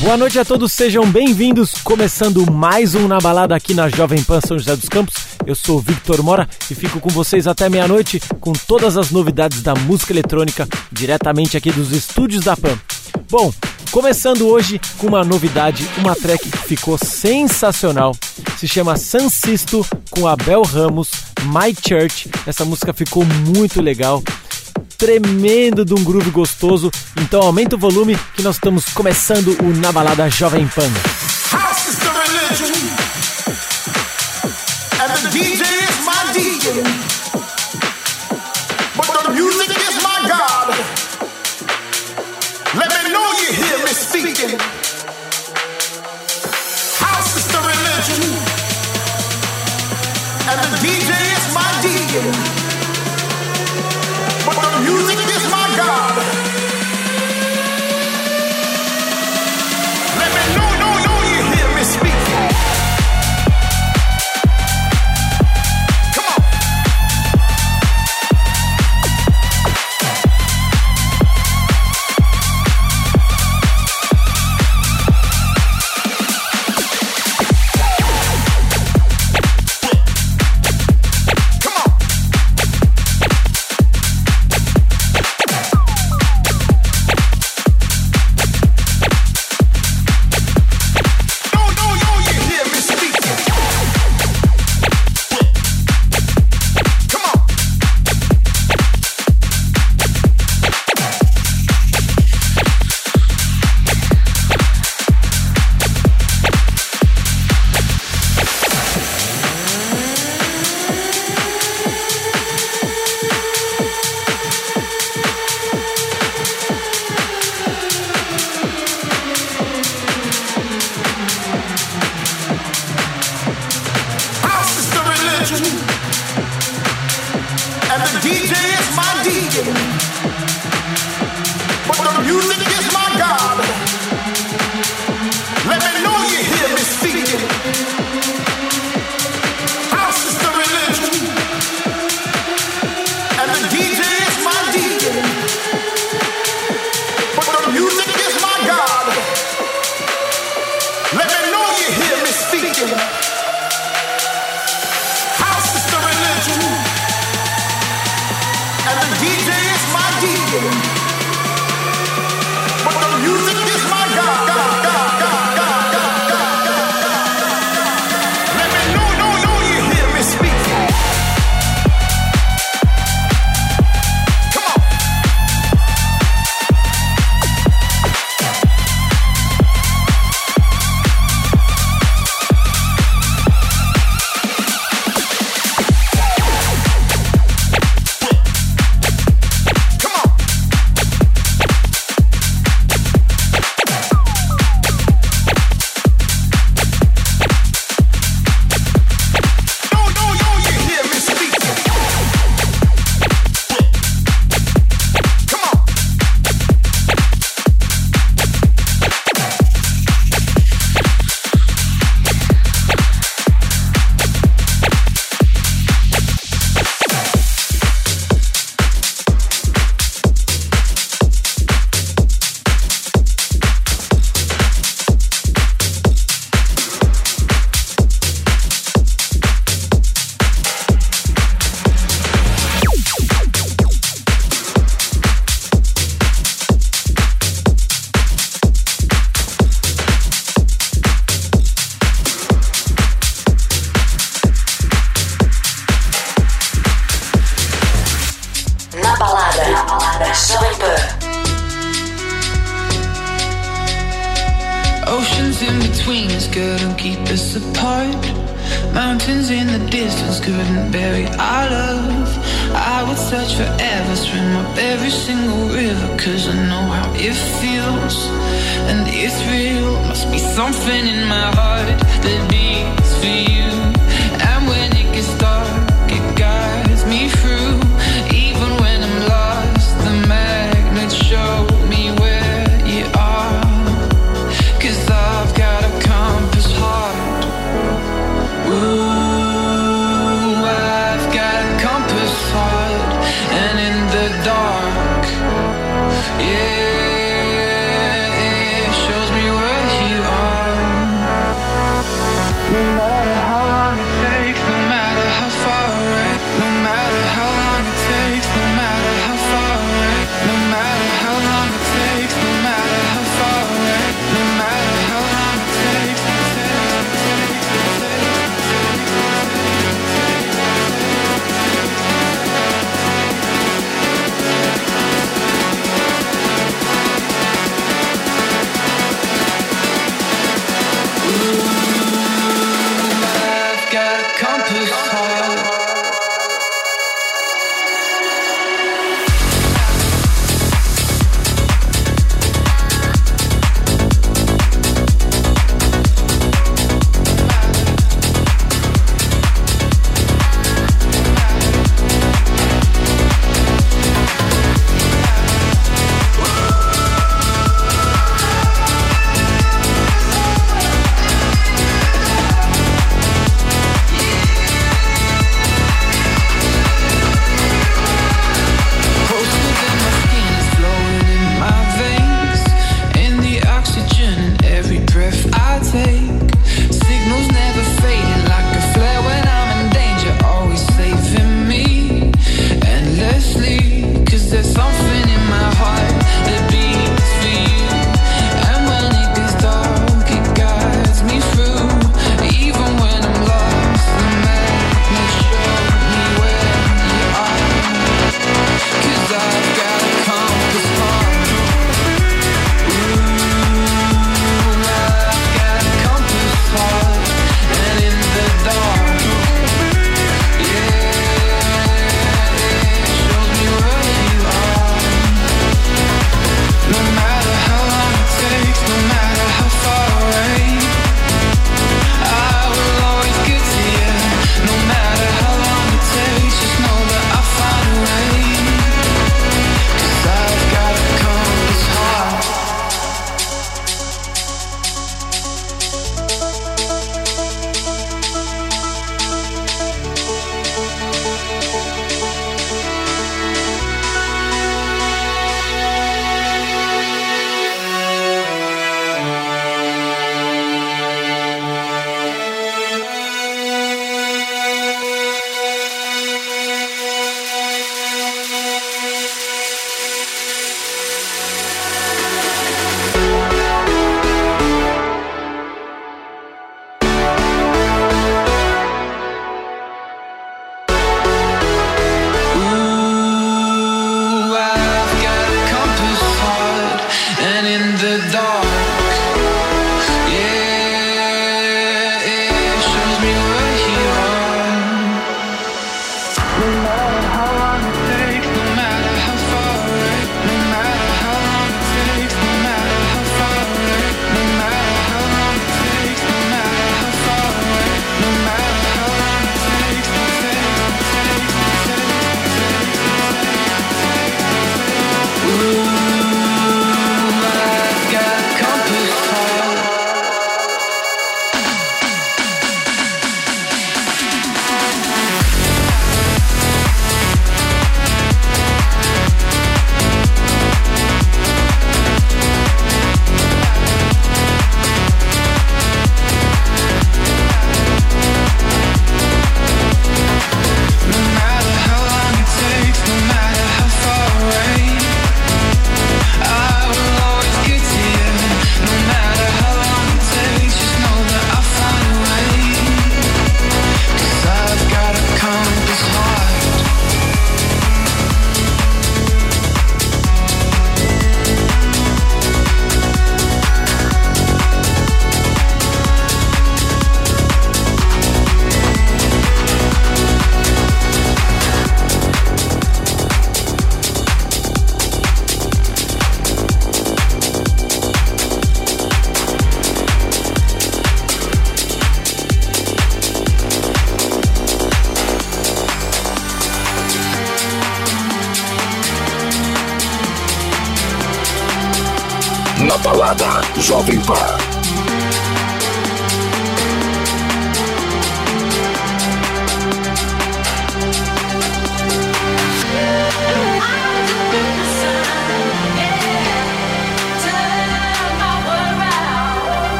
Boa noite a todos, sejam bem-vindos. Começando mais um Na Balada aqui na Jovem Pan São José dos Campos. Eu sou Victor Mora e fico com vocês até meia-noite com todas as novidades da música eletrônica diretamente aqui dos estúdios da Pan. Bom, começando hoje com uma novidade, uma track que ficou sensacional. Se chama Sisto com Abel Ramos, My Church. Essa música ficou muito legal tremendo de um groove gostoso. Então aumenta o volume que nós estamos começando o Na Balada Jovem Pan.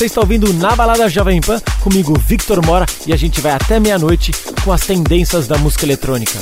Você está ouvindo na Balada Jovem Pan, comigo Victor Mora, e a gente vai até meia-noite com as tendências da música eletrônica.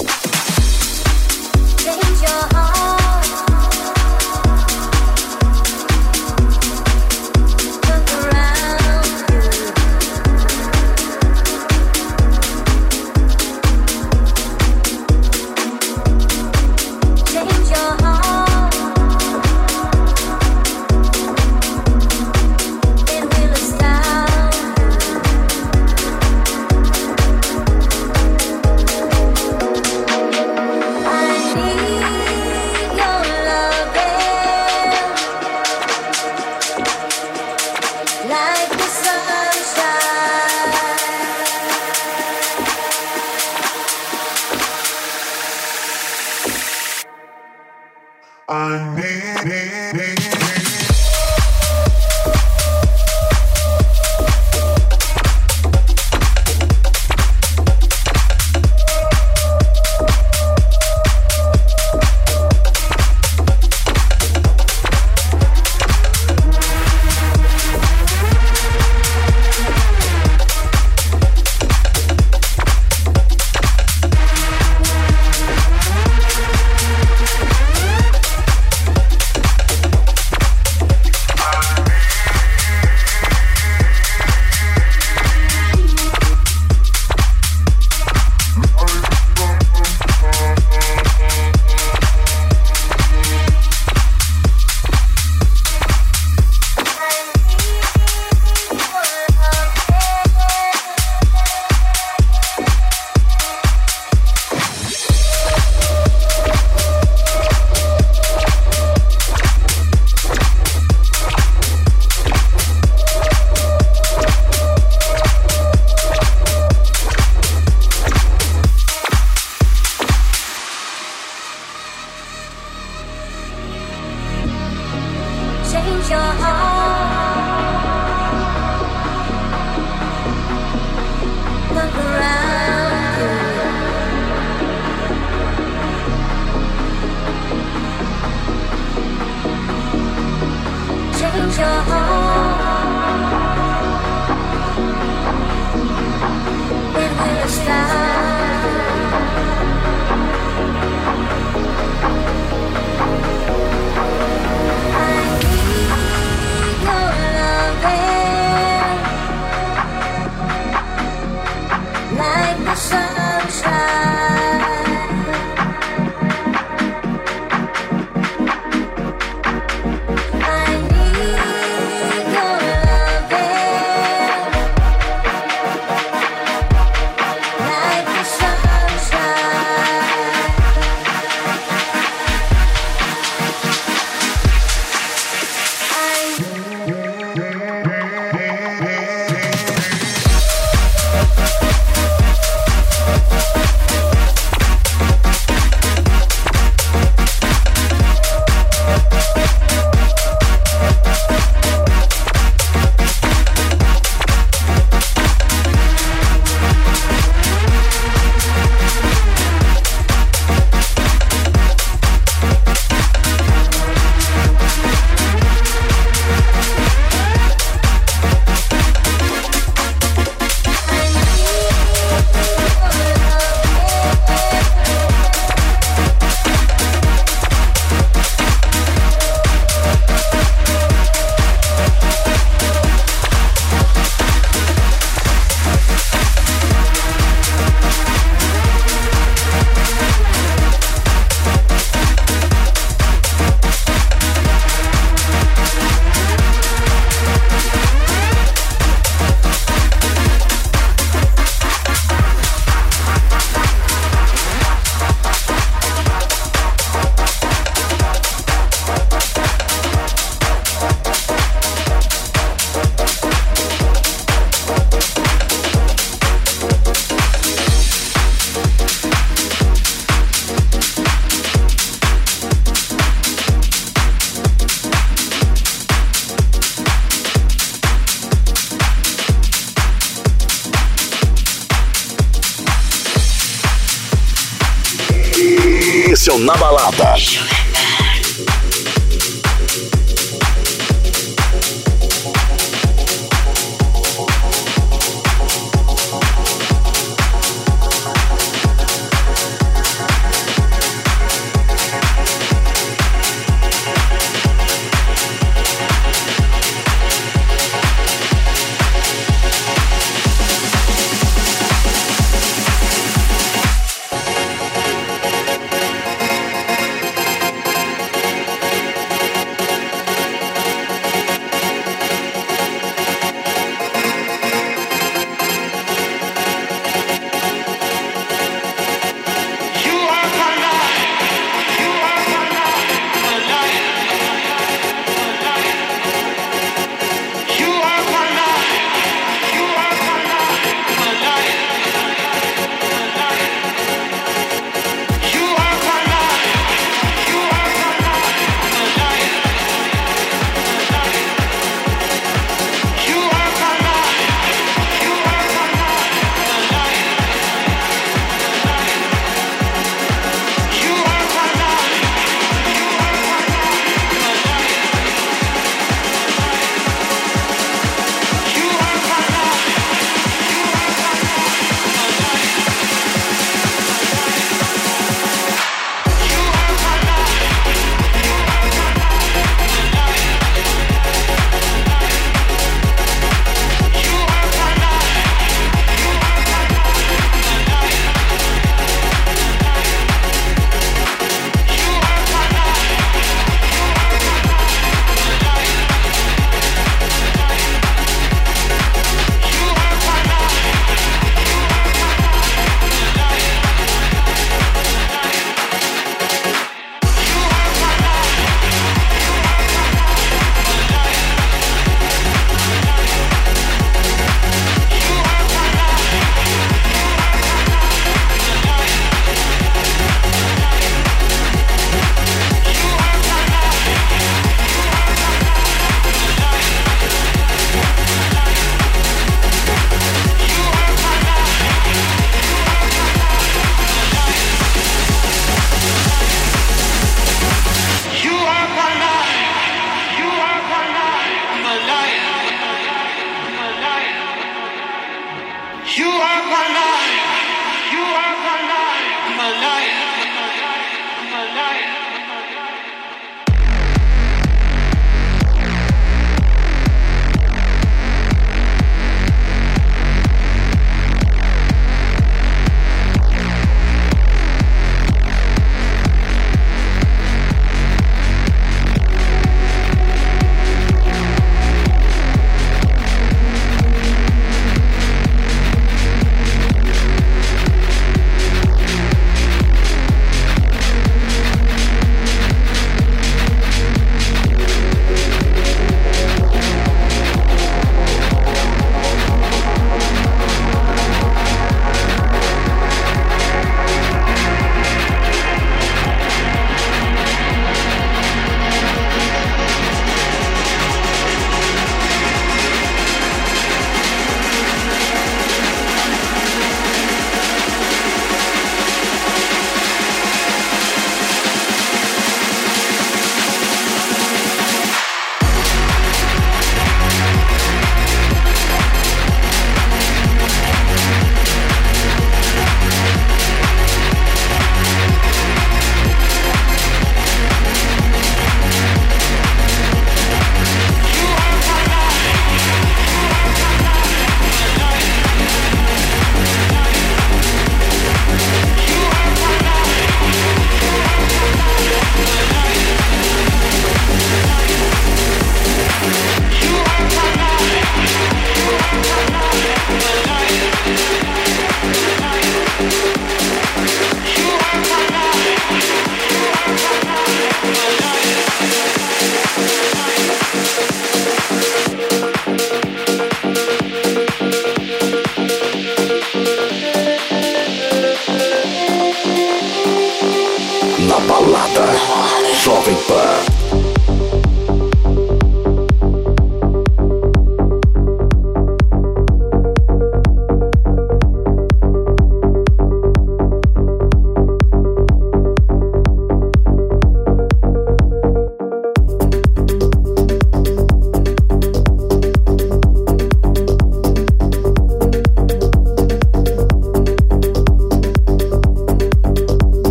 Máximo na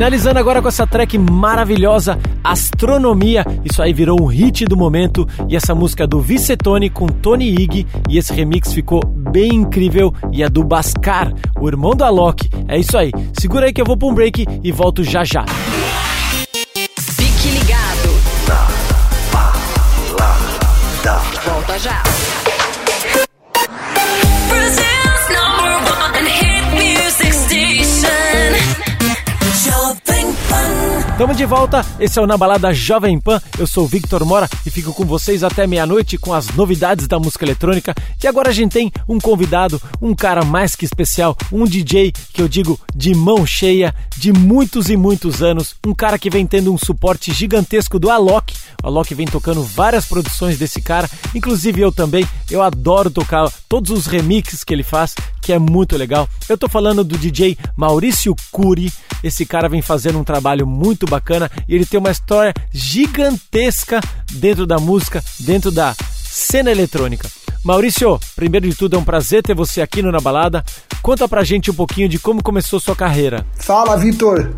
Finalizando agora com essa track maravilhosa, Astronomia. Isso aí virou um hit do momento. E essa música é do Vicetone com Tony Ig. E esse remix ficou bem incrível. E é do Bascar, o irmão do Alok. É isso aí. Segura aí que eu vou pra um break e volto já já. Fique ligado. Na. Volta já. Tamo de volta, esse é o Na Balada Jovem Pan, eu sou Victor Mora e fico com vocês até meia-noite com as novidades da música eletrônica. E agora a gente tem um convidado, um cara mais que especial, um DJ que eu digo de mão cheia, de muitos e muitos anos, um cara que vem tendo um suporte gigantesco do Alok. O Alok vem tocando várias produções desse cara, inclusive eu também, eu adoro tocar todos os remixes que ele faz, que é muito legal. Eu tô falando do DJ Maurício Curi, esse cara vem fazendo um trabalho muito bacana e ele tem uma história gigantesca dentro da música, dentro da cena eletrônica. Maurício, primeiro de tudo é um prazer ter você aqui no Na Balada. Conta pra gente um pouquinho de como começou sua carreira. Fala, Vitor.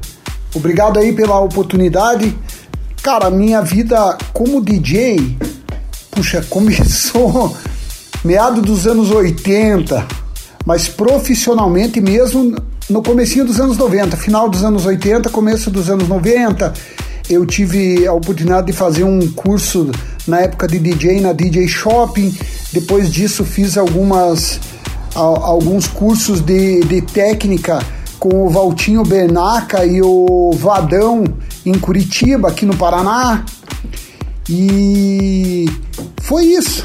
Obrigado aí pela oportunidade. Cara, minha vida como DJ, puxa, começou meado dos anos 80, mas profissionalmente mesmo no comecinho dos anos 90, final dos anos 80, começo dos anos 90. Eu tive a oportunidade de fazer um curso na época de DJ na DJ Shopping. Depois disso fiz algumas a- alguns cursos de, de técnica com o Valtinho Bernaca e o Vadão em Curitiba, aqui no Paraná. E foi isso.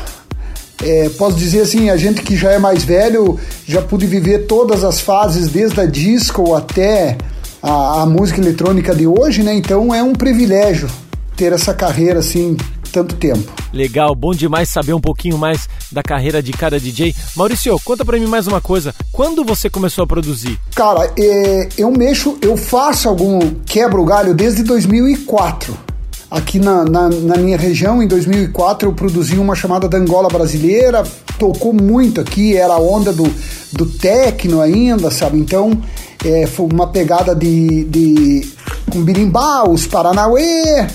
É, posso dizer assim, a gente que já é mais velho já pude viver todas as fases, desde a disco até a, a música eletrônica de hoje, né? Então é um privilégio ter essa carreira assim tanto tempo. Legal, bom demais saber um pouquinho mais da carreira de cada DJ. Maurício, conta pra mim mais uma coisa. Quando você começou a produzir? Cara, é, eu mexo, eu faço algum quebra o galho desde 2004. Aqui na, na, na minha região, em 2004, eu produzi uma chamada da Angola Brasileira, tocou muito aqui, era a onda do, do techno ainda, sabe? Então, é, foi uma pegada de, de com birimbau, os Paranauê,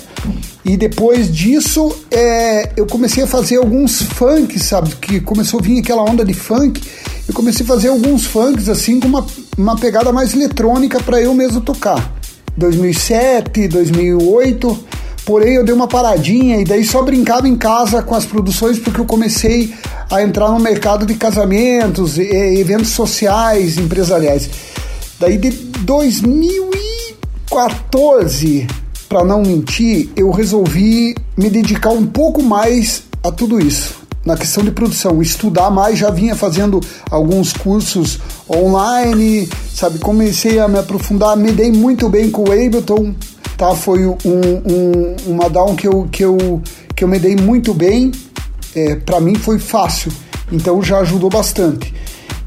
e depois disso, é, eu comecei a fazer alguns funks, sabe? Que começou a vir aquela onda de funk. Eu comecei a fazer alguns funks, assim, com uma, uma pegada mais eletrônica para eu mesmo tocar. 2007, 2008. Porém, eu dei uma paradinha e daí só brincava em casa com as produções porque eu comecei a entrar no mercado de casamentos, eventos sociais, empresariais. Daí de 2014, para não mentir, eu resolvi me dedicar um pouco mais a tudo isso. Na questão de produção, estudar mais, já vinha fazendo alguns cursos online, sabe? Comecei a me aprofundar, me dei muito bem com o Ableton, tá? Foi um, um, uma down que eu, que, eu, que eu me dei muito bem, é, para mim foi fácil, então já ajudou bastante.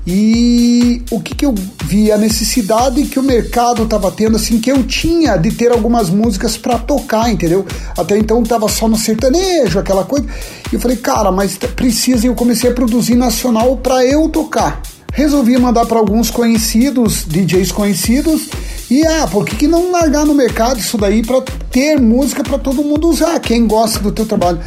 E o que, que eu vi? A necessidade que o mercado estava tendo, assim, que eu tinha de ter algumas músicas para tocar, entendeu? Até então tava só no sertanejo, aquela coisa. E eu falei, cara, mas precisa. E eu comecei a produzir nacional para eu tocar. Resolvi mandar para alguns conhecidos, DJs conhecidos. E ah, por que, que não largar no mercado isso daí para ter música para todo mundo usar? Quem gosta do teu trabalho.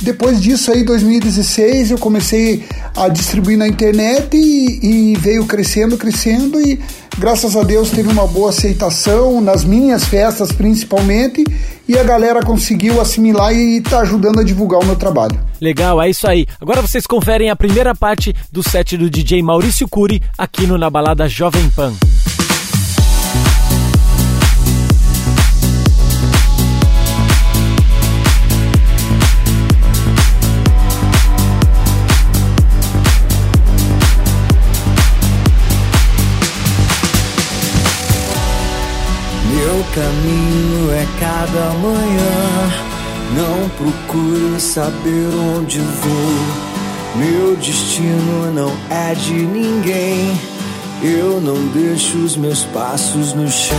Depois disso aí, 2016, eu comecei a distribuir na internet e, e veio crescendo, crescendo e graças a Deus teve uma boa aceitação nas minhas festas principalmente e a galera conseguiu assimilar e tá ajudando a divulgar o meu trabalho. Legal, é isso aí. Agora vocês conferem a primeira parte do set do DJ Maurício Cury aqui no Na Balada Jovem Pan. Caminho é cada manhã. Não procuro saber onde vou. Meu destino não é de ninguém. Eu não deixo os meus passos no chão.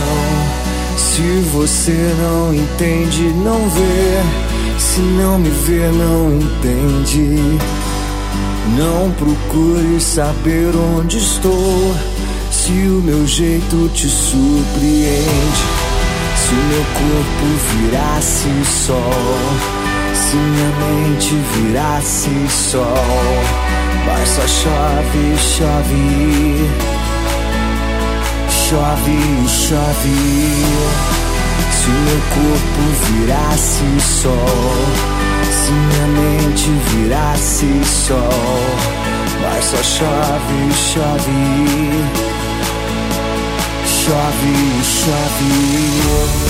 Se você não entende, não vê. Se não me vê, não entende. Não procure saber onde estou. Se o meu jeito te surpreende. Se meu corpo virasse sol, se minha mente virasse sol, mas só chove, chove, chove, chove. Se meu corpo virasse sol, se minha mente virasse sol, mas só chove, chove, chove, chove.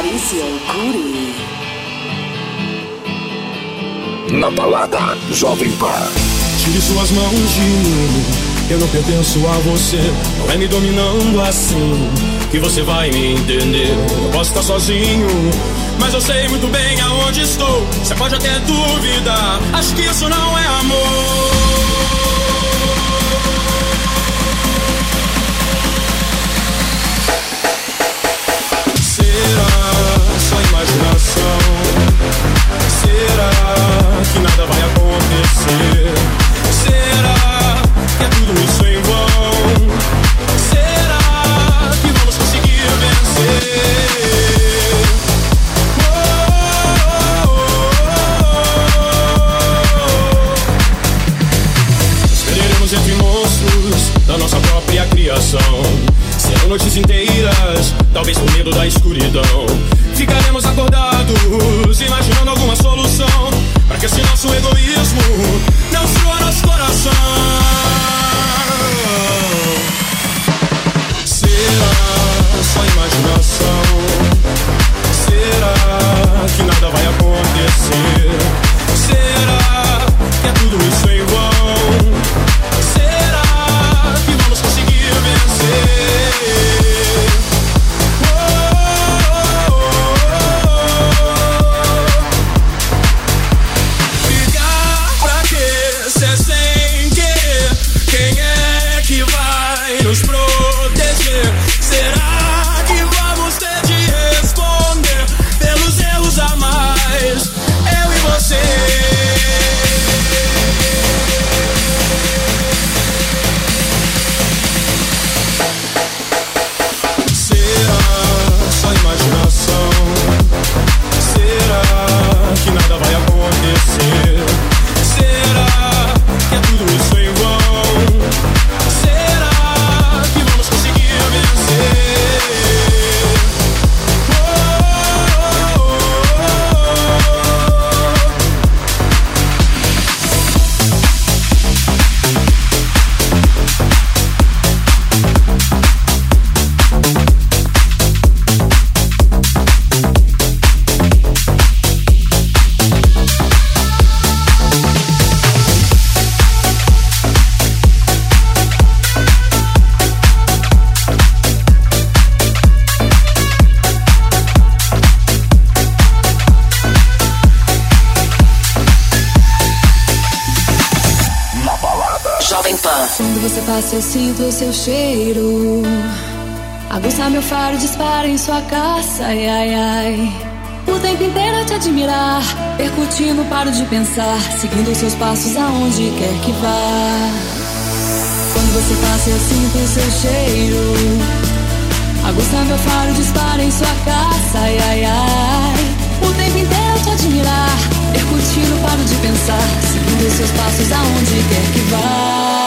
To Mauricio Guri. Na balada Jovem Pan. Tire suas mãos de mim. Eu não pertenço a você. Não é me dominando assim que você vai me entender. Eu posso estar sozinho, mas eu sei muito bem aonde estou. Você pode até duvidar. Acho que isso não é amor. Talvez por medo da escuridão. Ficaremos acordados, imaginando alguma solução. Para que esse nosso egoísmo não sua nosso coração. Será só imaginação? Será que nada vai acontecer? Será que é tudo isso em vão? Será que vamos conseguir vencer? seu cheiro. Meu faro, dispara em sua caça, ai ai ai. O tempo inteiro a te admirar, percutindo, paro de pensar, seguindo seus passos aonde quer que vá. Quando você passa, eu sinto seu cheiro. Aguça meu faro, dispara em sua caça, ai ai ai. O tempo inteiro a te admirar, percutindo, paro de pensar, seguindo seus passos aonde quer que vá.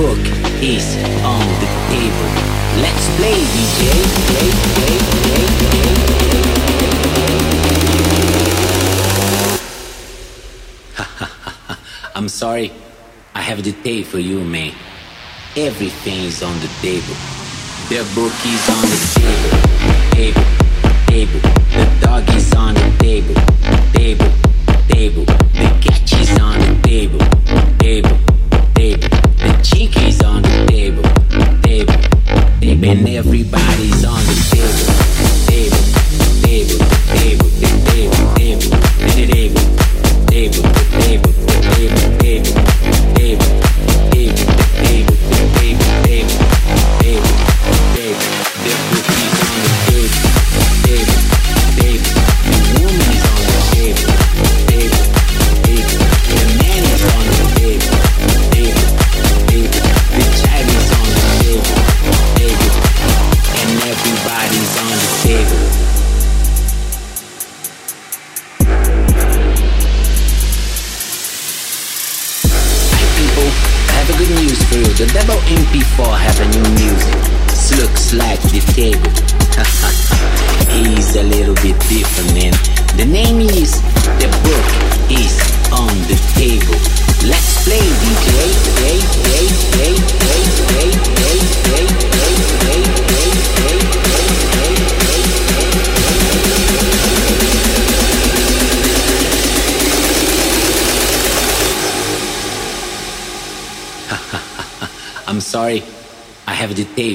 book is on the table. Let's play, DJ. Play, play, play, play. I'm sorry, I have the tape for you, man. Everything is on the table. The book is on the table, table, table. The dog is on the table, table, table. The cat is on the table, table. and everybody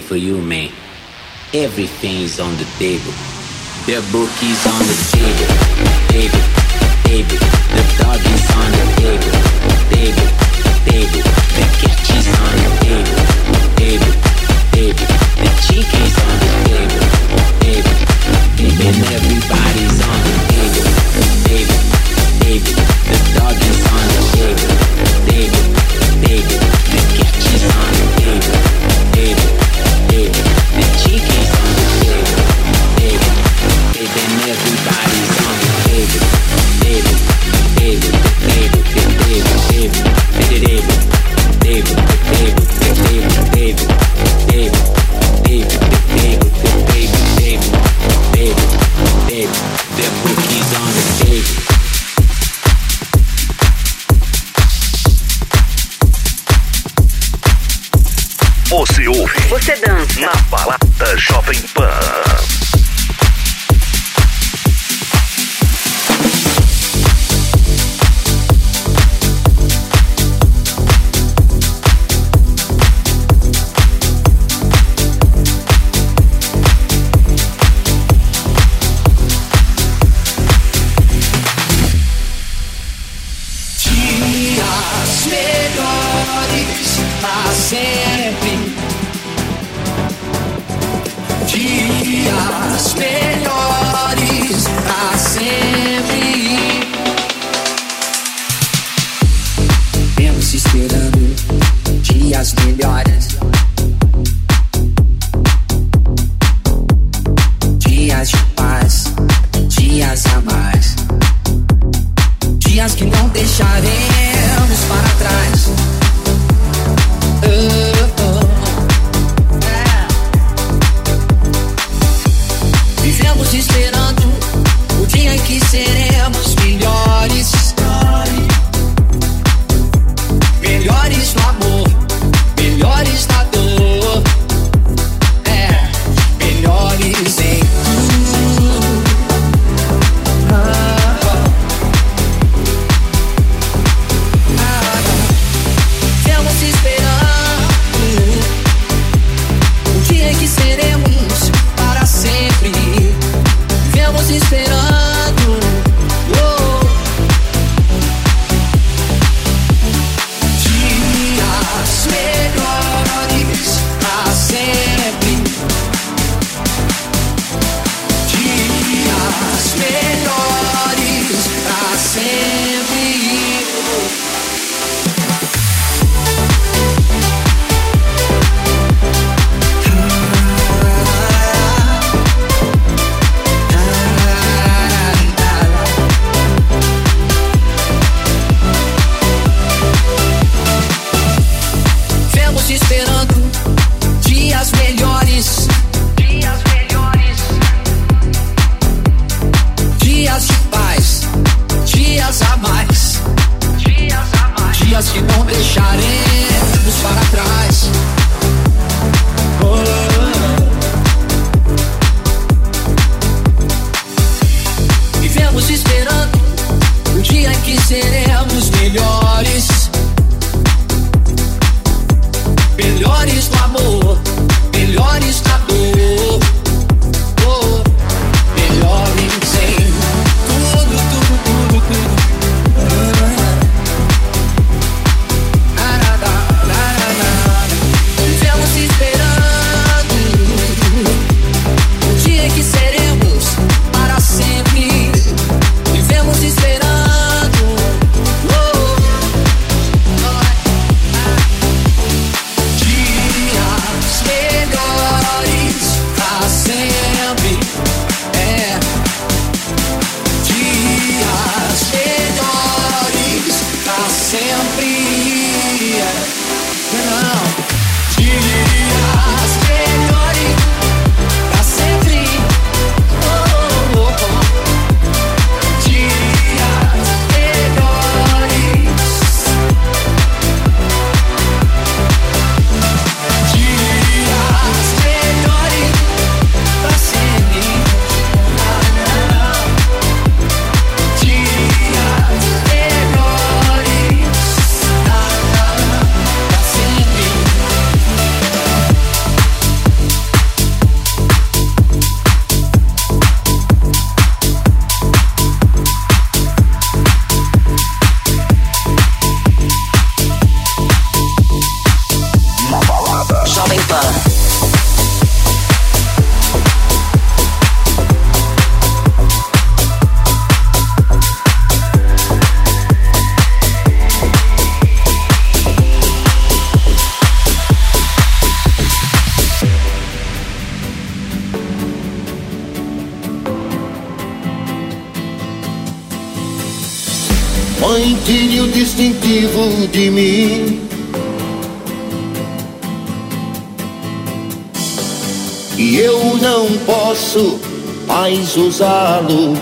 for you, man. Everything is on the table. The book is on the table. Table, table. The dog is on the table. Table. cativo de mim. E eu não posso mais usá-lo.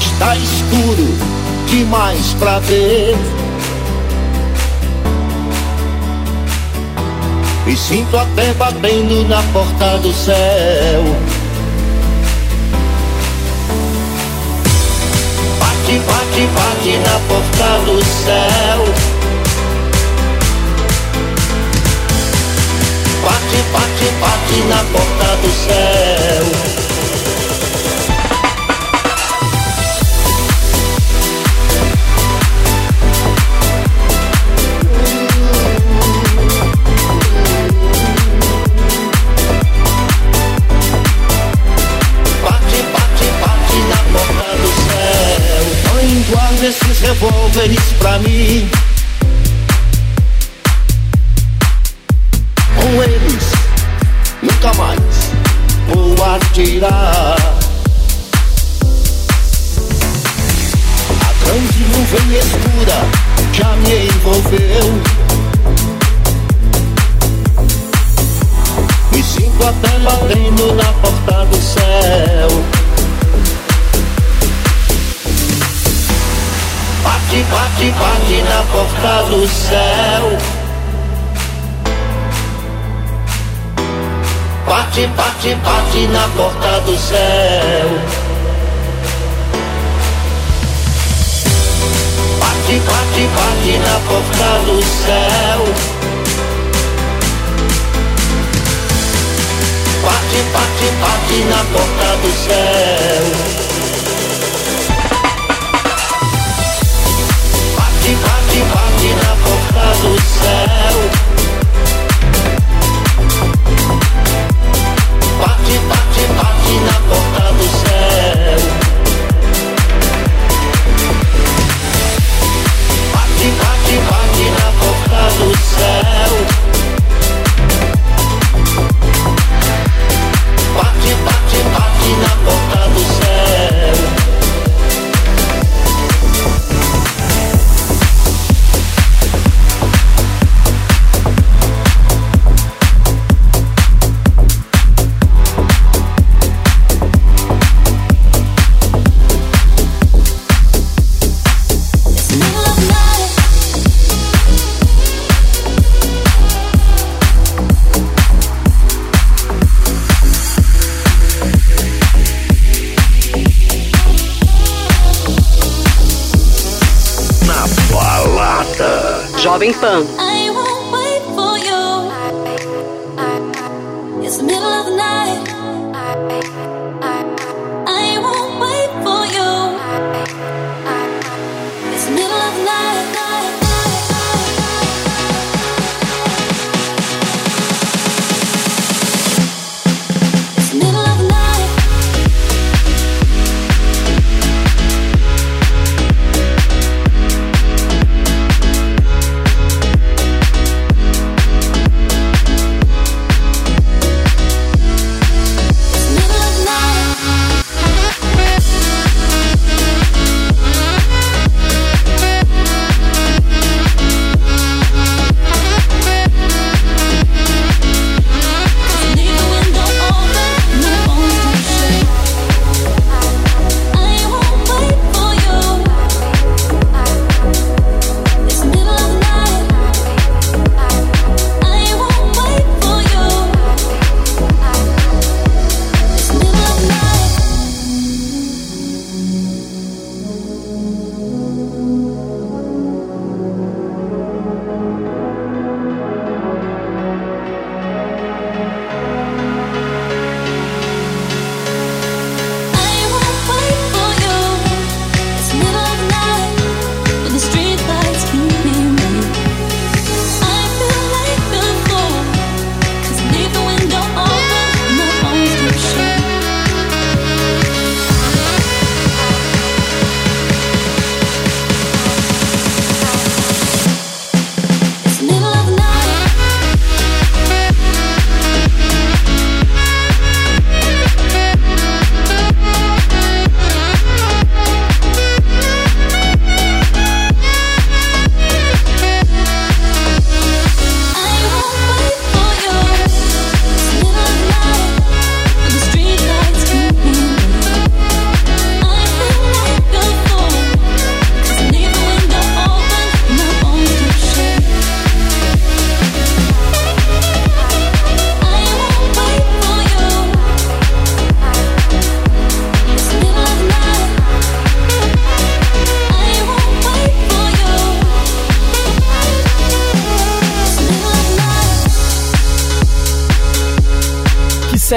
Está escuro demais pra ver. Me sinto até batendo na porta do céu. bate, bate, bate na porta do céu. Bate, bate, bate na porta do céu. devolver isso pra mim.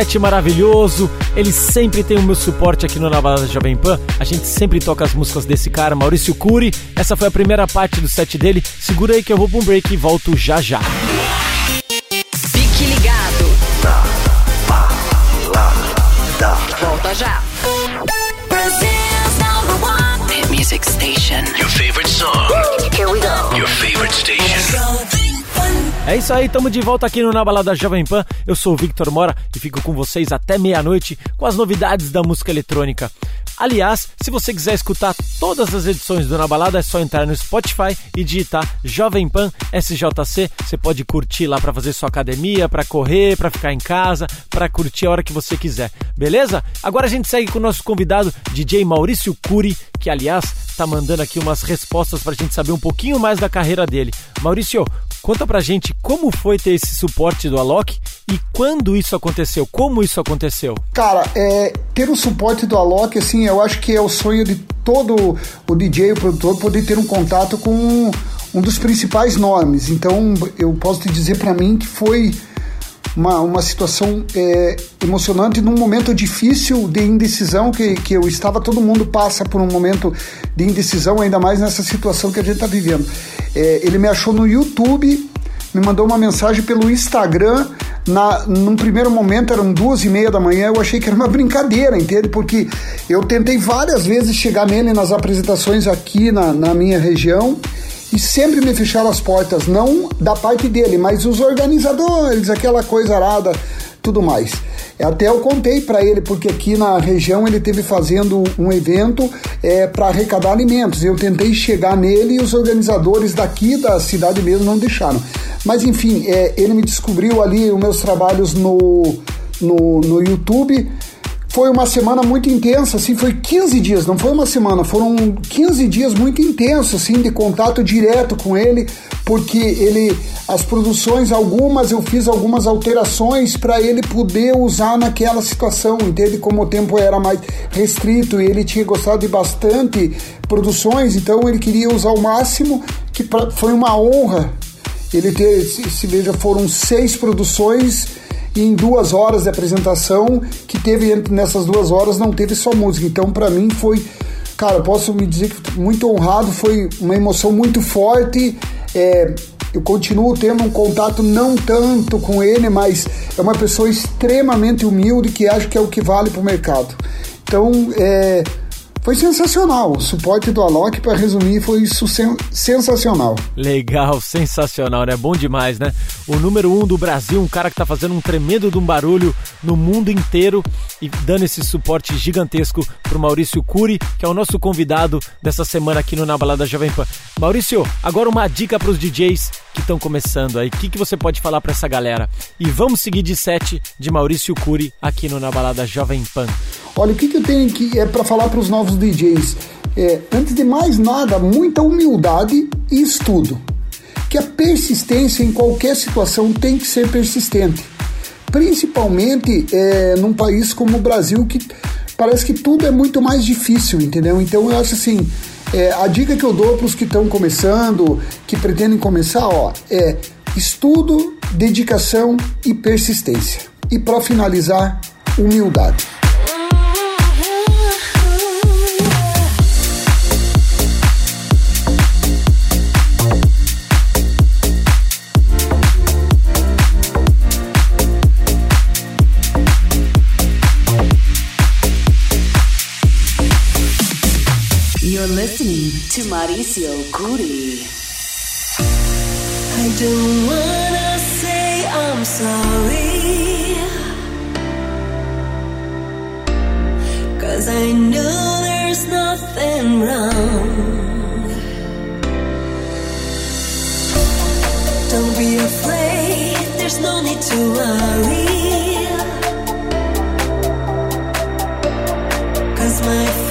Set maravilhoso. Ele sempre tem o meu suporte aqui no Na Balada Jovem Pan. A gente sempre toca as músicas desse cara, Maurício Cury. Essa foi a primeira parte do set dele. Segura aí que eu vou pra um break e volto já já. Fique ligado. Volta já. Music station. Your favorite song. Here we go. Your favorite station. É isso aí, estamos de volta aqui no Na Balada Jovem Pan. Eu sou o Victor Mora fico com vocês até meia-noite com as novidades da música eletrônica. Aliás, se você quiser escutar todas as edições do Na Balada, é só entrar no Spotify e digitar Jovem Pan SJC. Você pode curtir lá para fazer sua academia, para correr, para ficar em casa, para curtir a hora que você quiser. Beleza? Agora a gente segue com o nosso convidado, DJ Maurício Cury, que aliás tá mandando aqui umas respostas pra gente saber um pouquinho mais da carreira dele. Maurício, conta pra gente como foi ter esse suporte do Alok e quando isso aconteceu, como isso aconteceu. Cara, é, ter o suporte do Alok, assim, eu acho que é o sonho de todo o DJ, o produtor, poder ter um contato com um dos principais nomes. Então, eu posso te dizer para mim que foi uma, uma situação é, emocionante num momento difícil de indecisão que, que eu estava. Todo mundo passa por um momento de indecisão, ainda mais nessa situação que a gente está vivendo. É, ele me achou no YouTube, me mandou uma mensagem pelo Instagram. Na, num primeiro momento eram duas e meia da manhã, eu achei que era uma brincadeira, entende? Porque eu tentei várias vezes chegar nele nas apresentações aqui na, na minha região e sempre me fecharam as portas, não da parte dele, mas os organizadores, aquela coisa arada, tudo mais. Até eu contei para ele, porque aqui na região ele teve fazendo um evento é, para arrecadar alimentos. Eu tentei chegar nele e os organizadores daqui da cidade mesmo não deixaram. Mas enfim, é, ele me descobriu ali os meus trabalhos no, no, no YouTube. Foi uma semana muito intensa, assim, foi 15 dias, não foi uma semana, foram 15 dias muito intensos, assim, de contato direto com ele, porque ele, as produções, algumas eu fiz algumas alterações para ele poder usar naquela situação, entende? Como o tempo era mais restrito e ele tinha gostado de bastante produções, então ele queria usar o máximo, que pra, foi uma honra ele ter, se, se veja, foram seis produções em duas horas de apresentação, que teve nessas duas horas não teve só música. Então, para mim foi, cara, posso me dizer que muito honrado, foi uma emoção muito forte. É, eu continuo tendo um contato não tanto com ele, mas é uma pessoa extremamente humilde que acho que é o que vale para o mercado. Então, é, foi sensacional. O suporte do Alok, para resumir, foi sensacional. Legal, sensacional, né? Bom demais, né? O número um do Brasil, um cara que tá fazendo um tremendo de um barulho no mundo inteiro e dando esse suporte gigantesco pro Maurício Cury, que é o nosso convidado dessa semana aqui no Na Balada Jovem Pan. Maurício, agora uma dica pros DJs que estão começando aí. O que, que você pode falar para essa galera? E vamos seguir de set de Maurício Cury aqui no Na Balada Jovem Pan. Olha, o que, que eu tenho que é para falar para os novos DJs? É, antes de mais nada, muita humildade e estudo. Que a persistência em qualquer situação tem que ser persistente. Principalmente é, num país como o Brasil, que parece que tudo é muito mais difícil, entendeu? Então eu acho assim, é, a dica que eu dou para os que estão começando, que pretendem começar, ó, é estudo, dedicação e persistência. E para finalizar, humildade. To Mauricio Curi. I don't wanna say I'm sorry. Cause I know there's nothing wrong. Don't be afraid, there's no need to worry. Cause my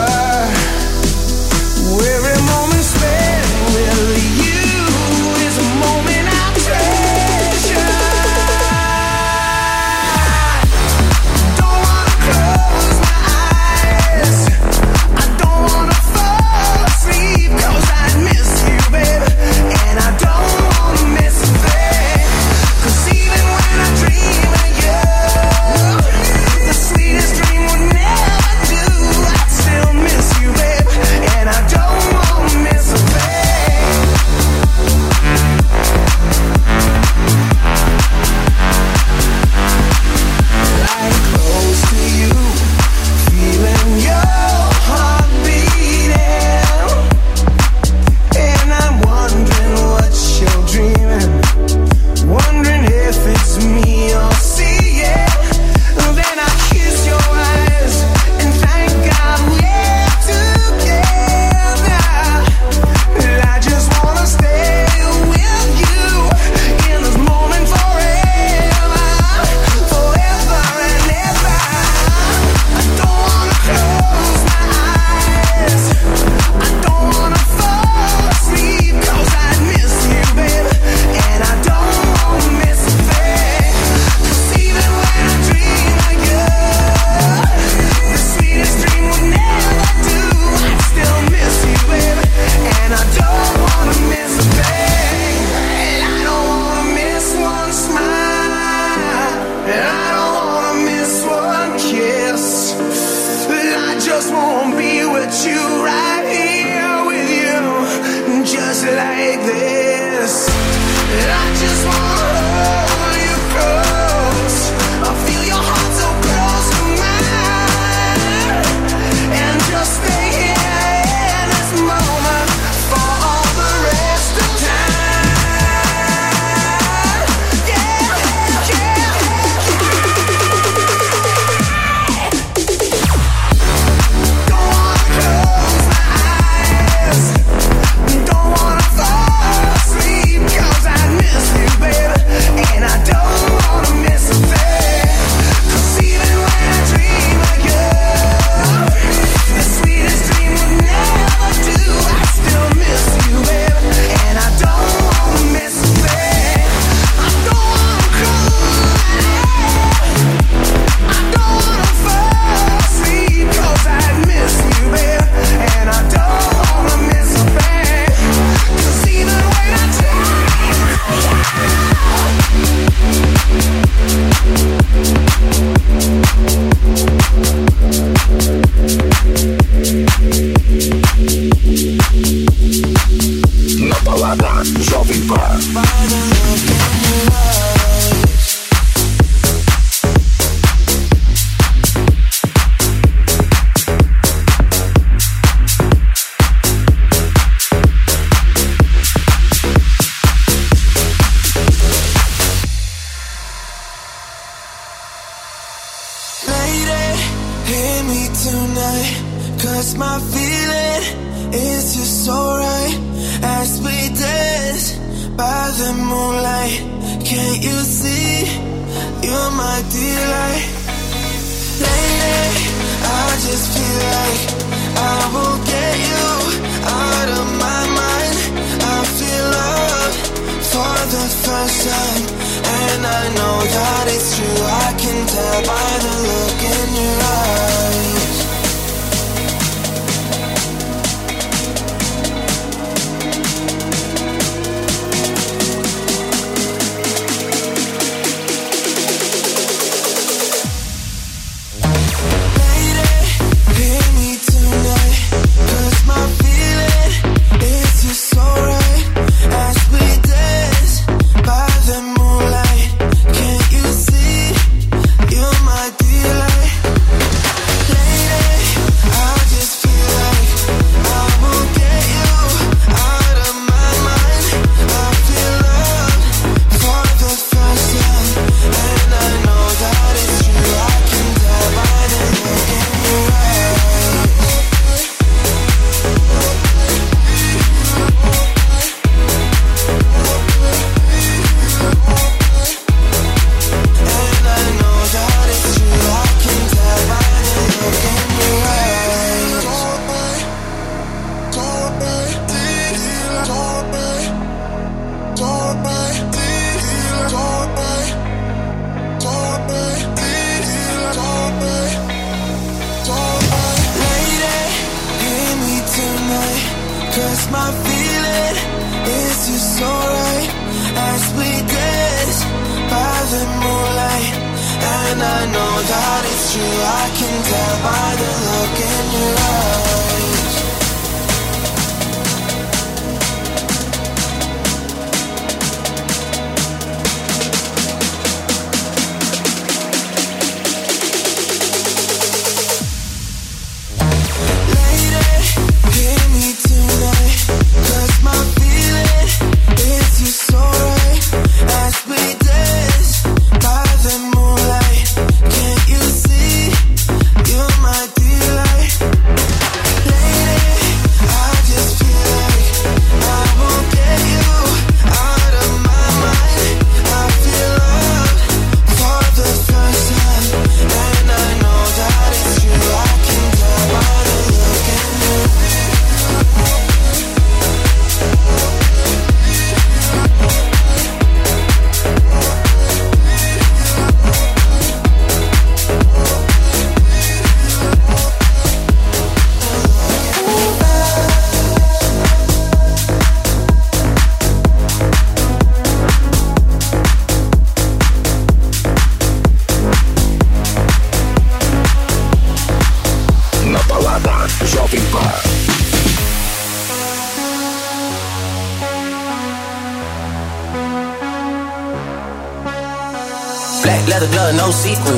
Glove, no sequin.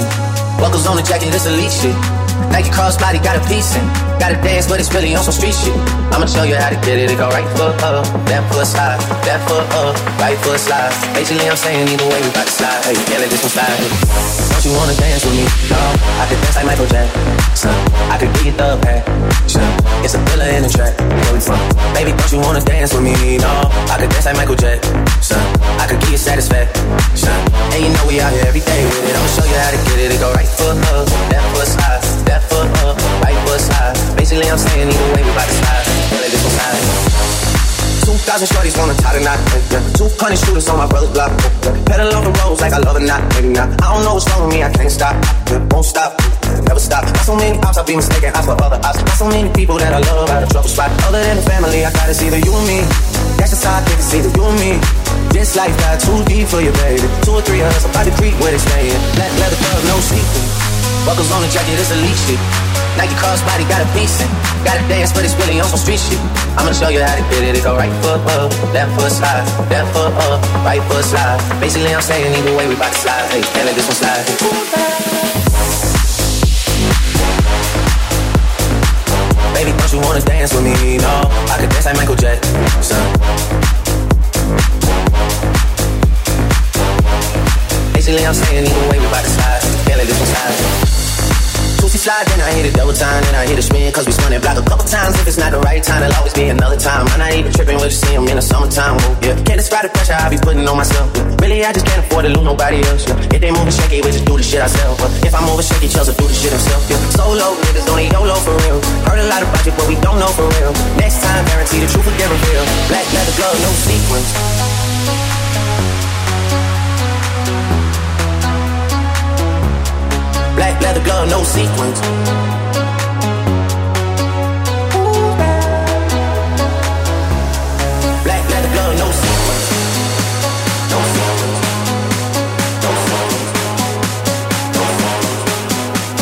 Buckles on the jacket, it's elite shit. Nike crossbody got a piece in. Gotta dance, but it's really on some street shit. I'ma show you how to get it. It go right foot up, left foot slide, left foot up, right foot slide. Basically, I'm saying either way we bout to slide. Hey, yeah, let this one slide. Don't you wanna dance with me? No, I could dance like Michael Jackson. I could get the passion. It's a thriller in the track. Where we from? Baby, don't you wanna dance with me? No, I could dance like Michael Jackson. I could give you satisfaction. And you know we out here every day with it. I'ma show you how to get it. It go right foot up, left foot slide, left foot up, right foot slide. Basically, I'm saying either way we bout to slide. Let one slide. 2,000 shorties wanna tie the knot. Yeah. 200 shooters on my brother's block. Yeah. Pedal on the roads like I love it not. Maybe not. I don't know what's wrong with me, I can't stop. Yeah. Won't stop. Never stop. Got so many ops, I'll be mistaken. Eyes for other ops. Got so many people that I love out of trouble spot. Other than the family, I gotta see the you and me. That's just how I it's either you and me. This life got too deep for you, baby. Two or three of us, about to creep where they staying. Black leather glove, no sequin. Buckles on the jacket, it's elite shit. Nike crossbody got a piece in. Gotta dance, but it's really on some street shit. I'ma show you how to get it. It go right foot up, left foot slide, left foot up, right foot slide. Basically, I'm saying either way we bout to slide. Hey, can't let this one slide. Baby, don't you wanna dance with me? No, I could dance like Michael Jackson. Basically, I'm saying either way we bout to slide. Let this one slide. Slide, then I hit it double time, then I hit it spin, cause we spun it block a couple times. If it's not the right time, it'll always be another time. I'm not even tripping, we'll just see 'em in the summertime. Oh, yeah. Can't describe the pressure I be putting on myself. yeah. Really, I just can't afford to lose nobody else. Yeah. If they moving shaky, we just do the shit ourselves. But if I'm moving shaky, Chelsea do the shit himself. Yeah. Solo niggas don't need YOLO for real. Heard a lot about you, but we don't know for real. Next time, guarantee the truth will get revealed. Black leather glove, no sequins. Black leather glove, no sequins. Black leather glove, no sequins. No sequins. No sequins. No sequins.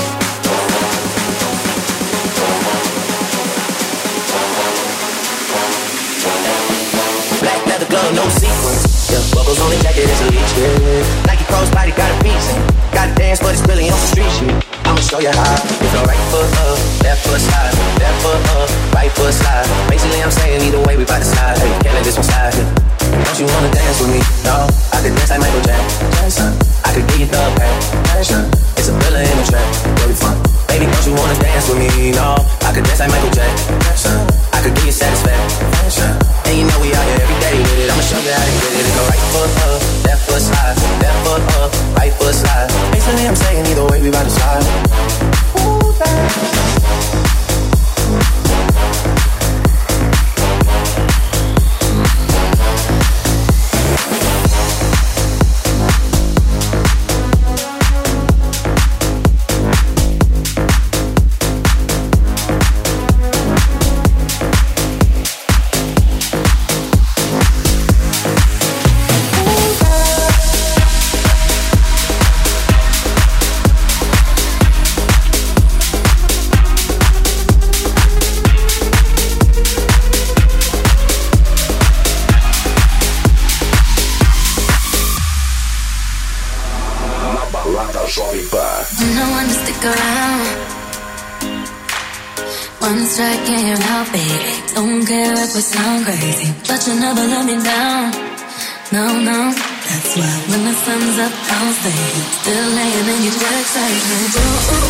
Black leather glove, no sequins. Yeah, buckles on the jacket, it's elite shit. Nike crossbody got a piece. Got to dance, but it's really on some street shit. I'ma show you how. It's the right foot up, left foot slide, left foot up, right foot slide. Basically, I'm saying either way we bout to slide. Hey, can't let this one slide. Don't you wanna dance with me? No, I could dance like Michael Jackson. I could give you the passion. It's a thriller in the track. We from? Baby, don't you wanna dance with me? No, I could dance like Michael Jackson. I could give you satisfaction. I'ma show you how to get it. Go right foot up, left foot slide, left foot up, right foot slide. Basically, I'm saying either way we bout to slide. Ooh, thing, the lamb and you got excitement.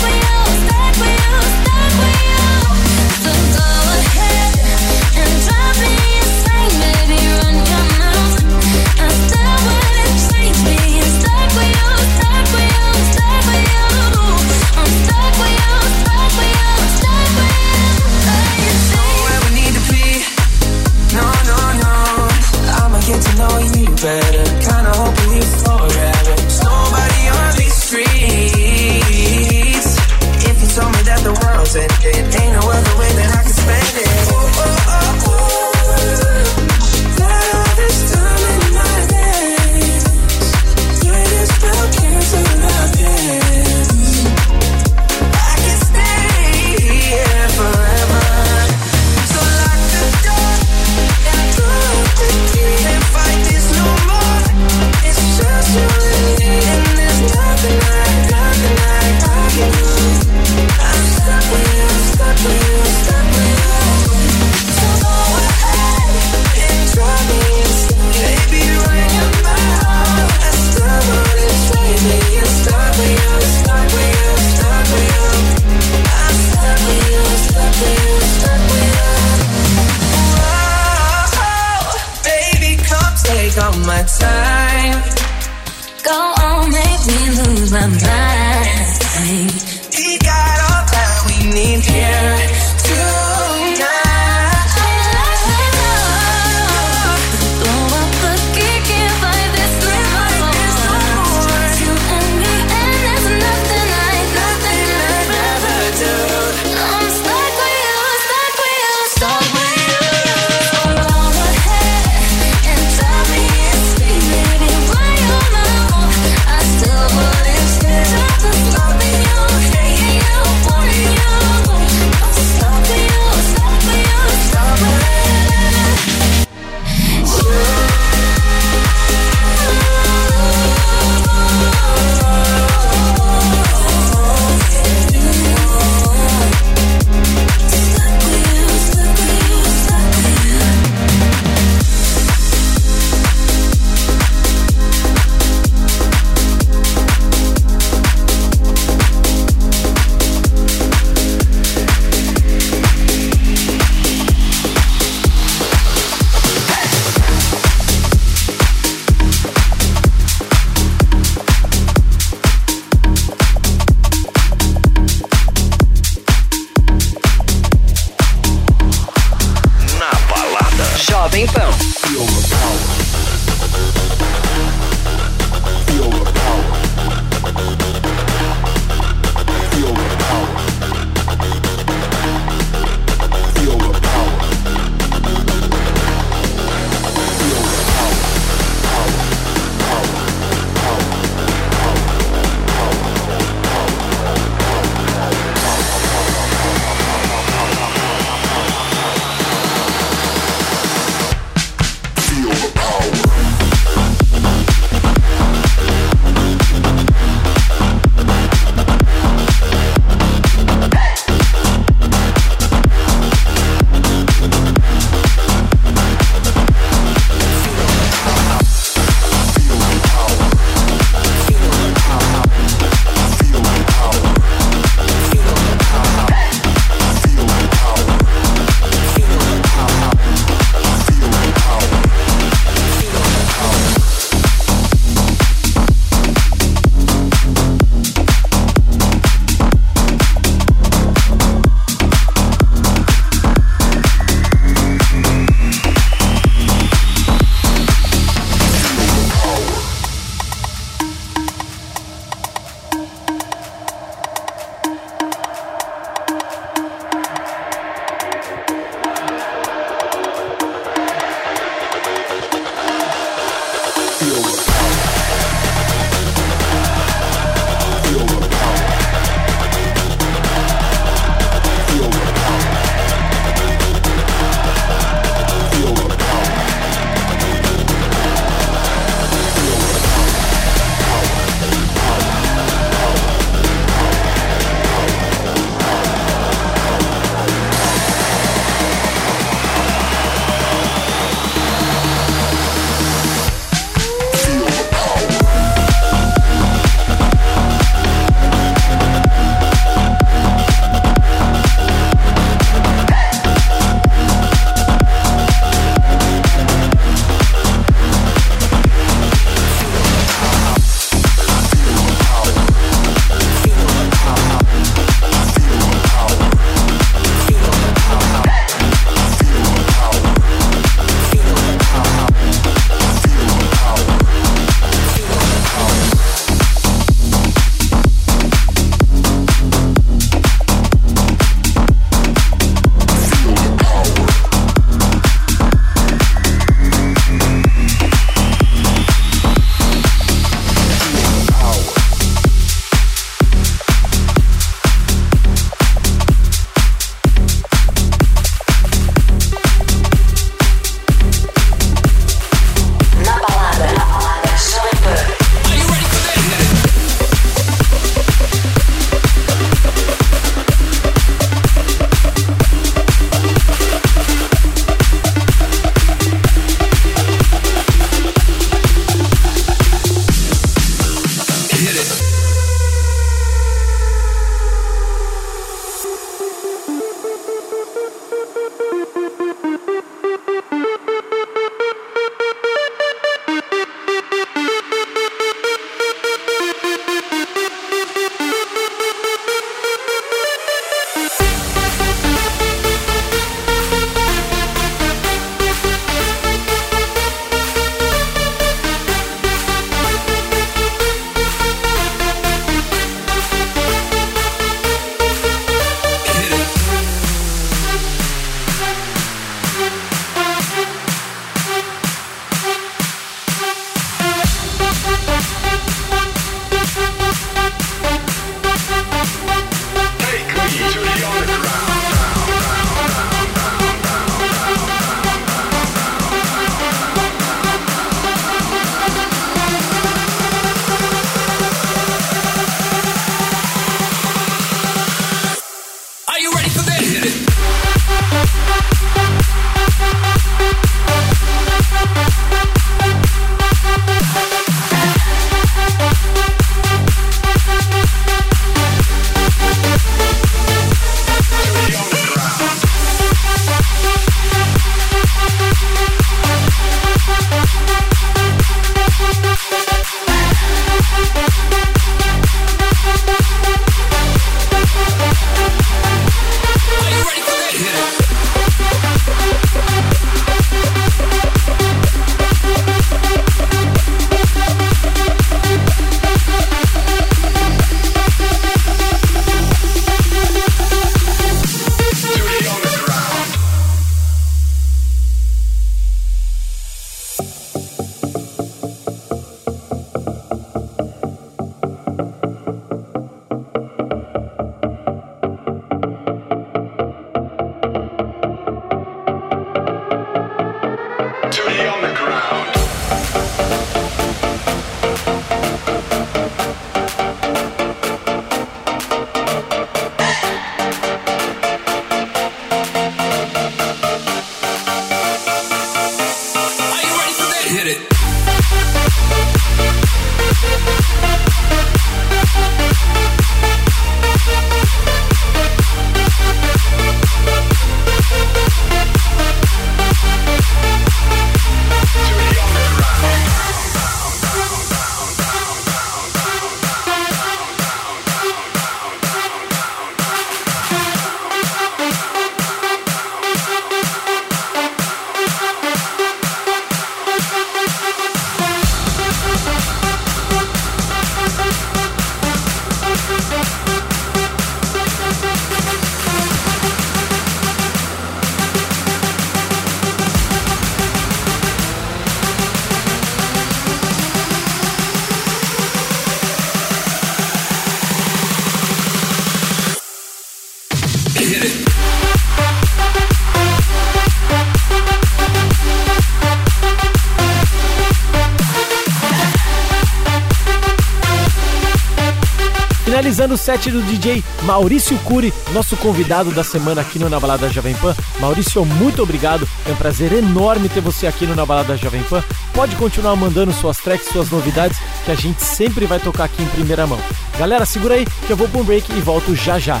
Finalizando o set do DJ Maurício Cury, nosso convidado da semana aqui no Na Balada Jovem Pan. Maurício, muito obrigado. É um prazer enorme ter você aqui no Na Balada Jovem Pan. Pode continuar mandando suas tracks, suas novidades, que a gente sempre vai tocar aqui em primeira mão. Galera, segura aí que eu vou pra um break e volto já já.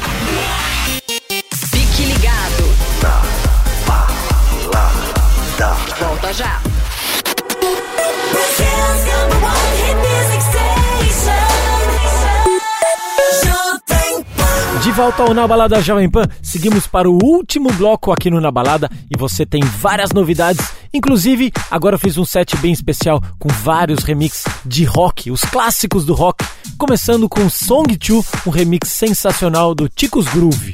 Fique ligado. Volta já. De volta ao Na Balada Jovem Pan, seguimos para o último bloco aqui no Na Balada e você tem várias novidades. Inclusive, agora eu fiz um set bem especial com vários remixes de rock, os clássicos do rock, começando com Song 2, um remix sensacional do Ticos Groove.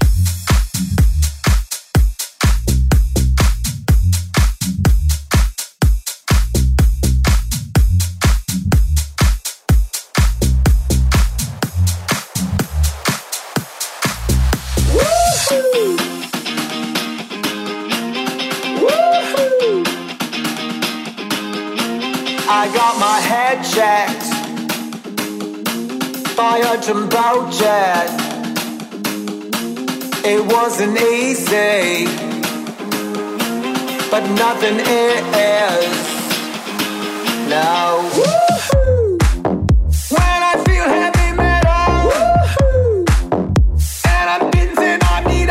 Checked by a jumbo jet. It wasn't easy, but nothing is. No. When I feel heavy metal, and I'm busy, I need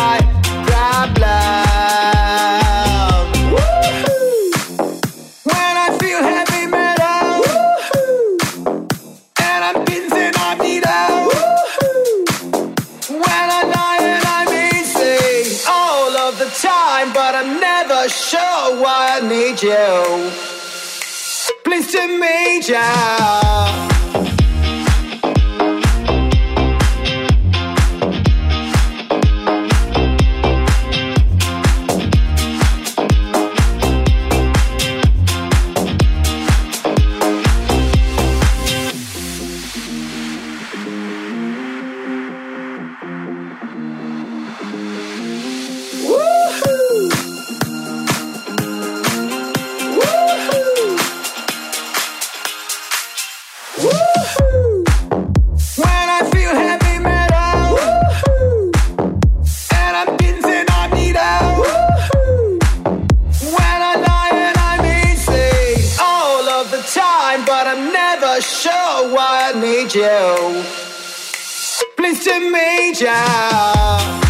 my problem. Woo-hoo. When I feel heavy metal, Woo-hoo. and I'm pinching my needle. Woo-hoo. When I'm lying, I'm insane all of the time, but I'm never sure why I need you. Please to me, you. show I need you. Please to me, yeah.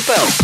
Balada.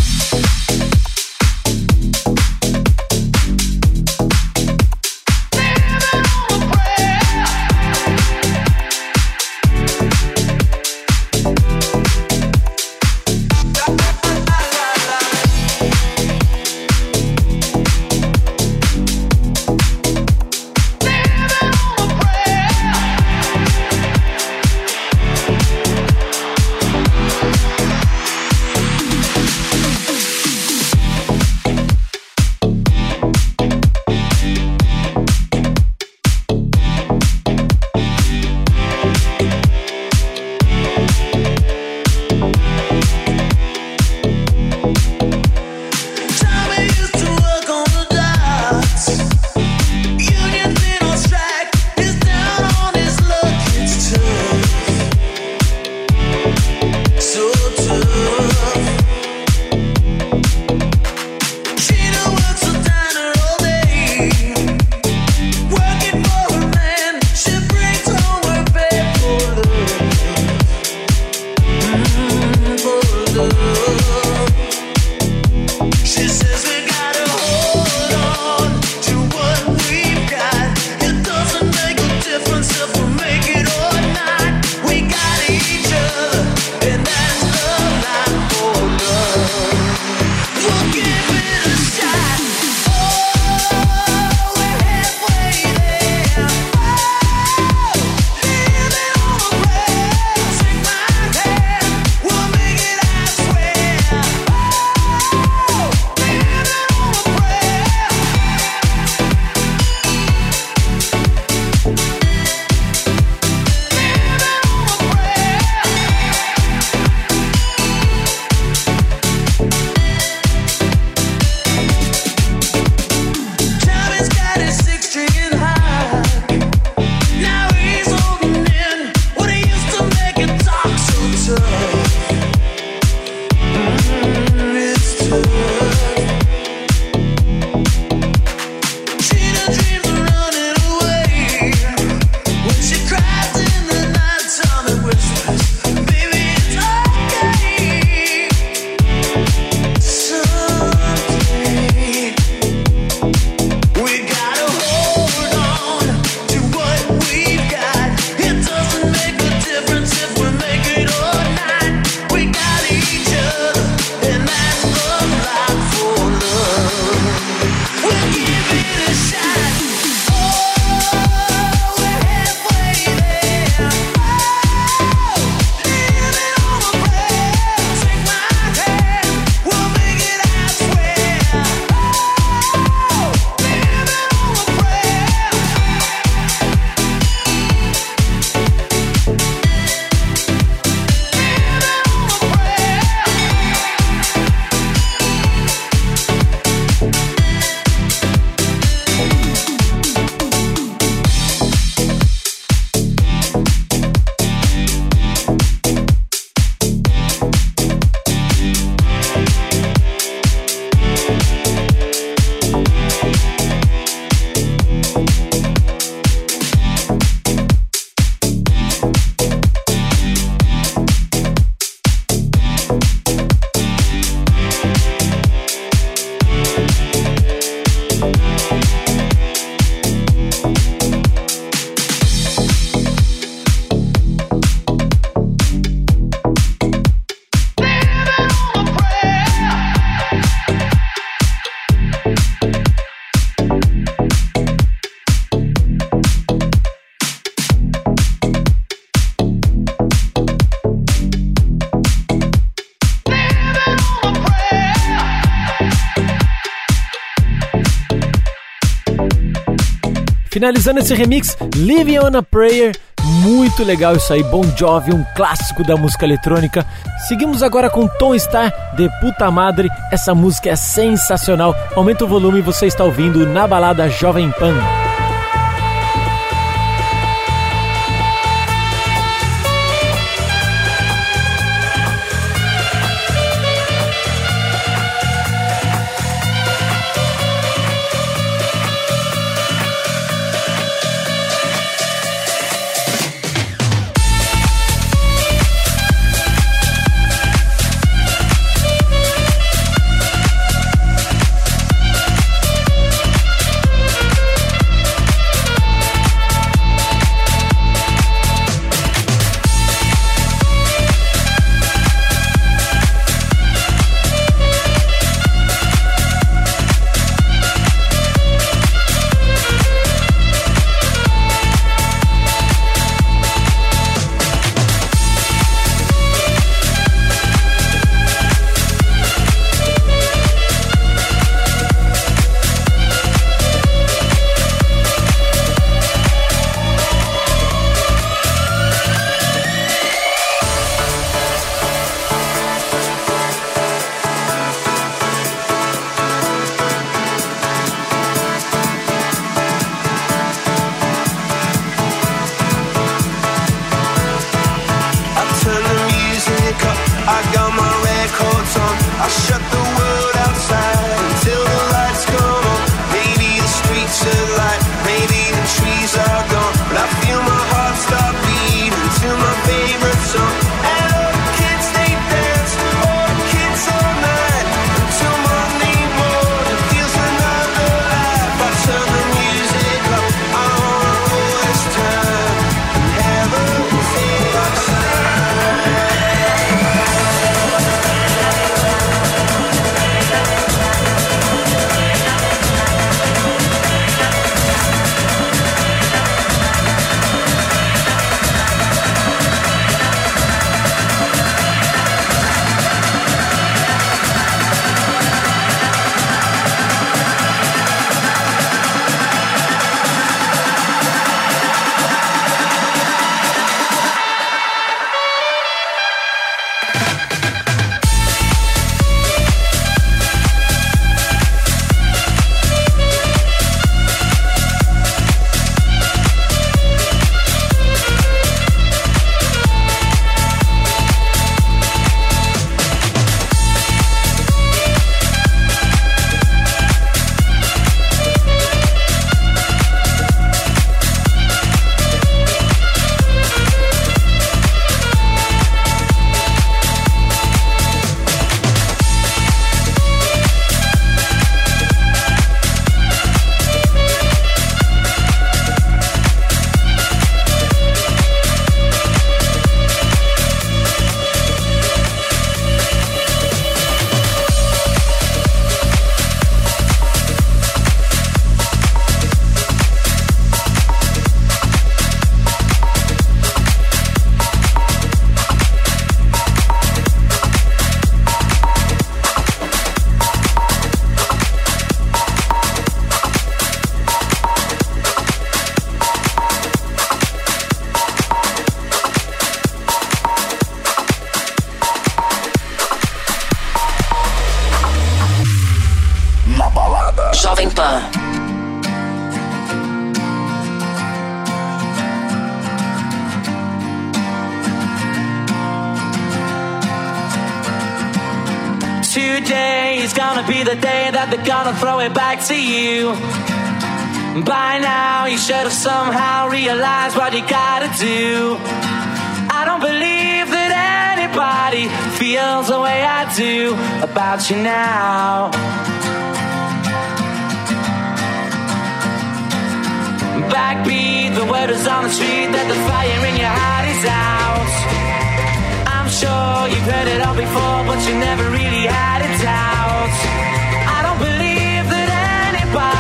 Finalizando esse remix, Living on a Prayer. Muito legal isso aí, Bon Jovi, um clássico da música eletrônica. Seguimos agora com Tom Star, de Puta Madre. Essa música é sensacional. Aumenta o volume, você está ouvindo na balada Jovem Pan.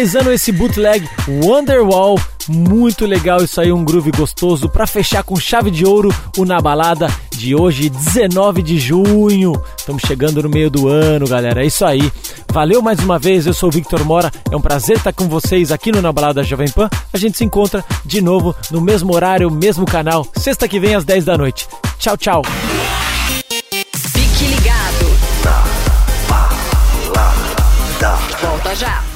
Finalizando esse bootleg Wonderwall, muito legal isso aí, um groove gostoso pra fechar com chave de ouro o Na Balada de hoje, 19 de junho. Estamos chegando no meio do ano, galera. É isso aí. Valeu mais uma vez, eu sou o Victor Mora. É um prazer estar com vocês aqui no Na Balada Jovem Pan. A gente se encontra de novo no mesmo horário, mesmo canal, sexta que vem às 10 da noite. Tchau, tchau. Fique ligado. Balada. Volta já.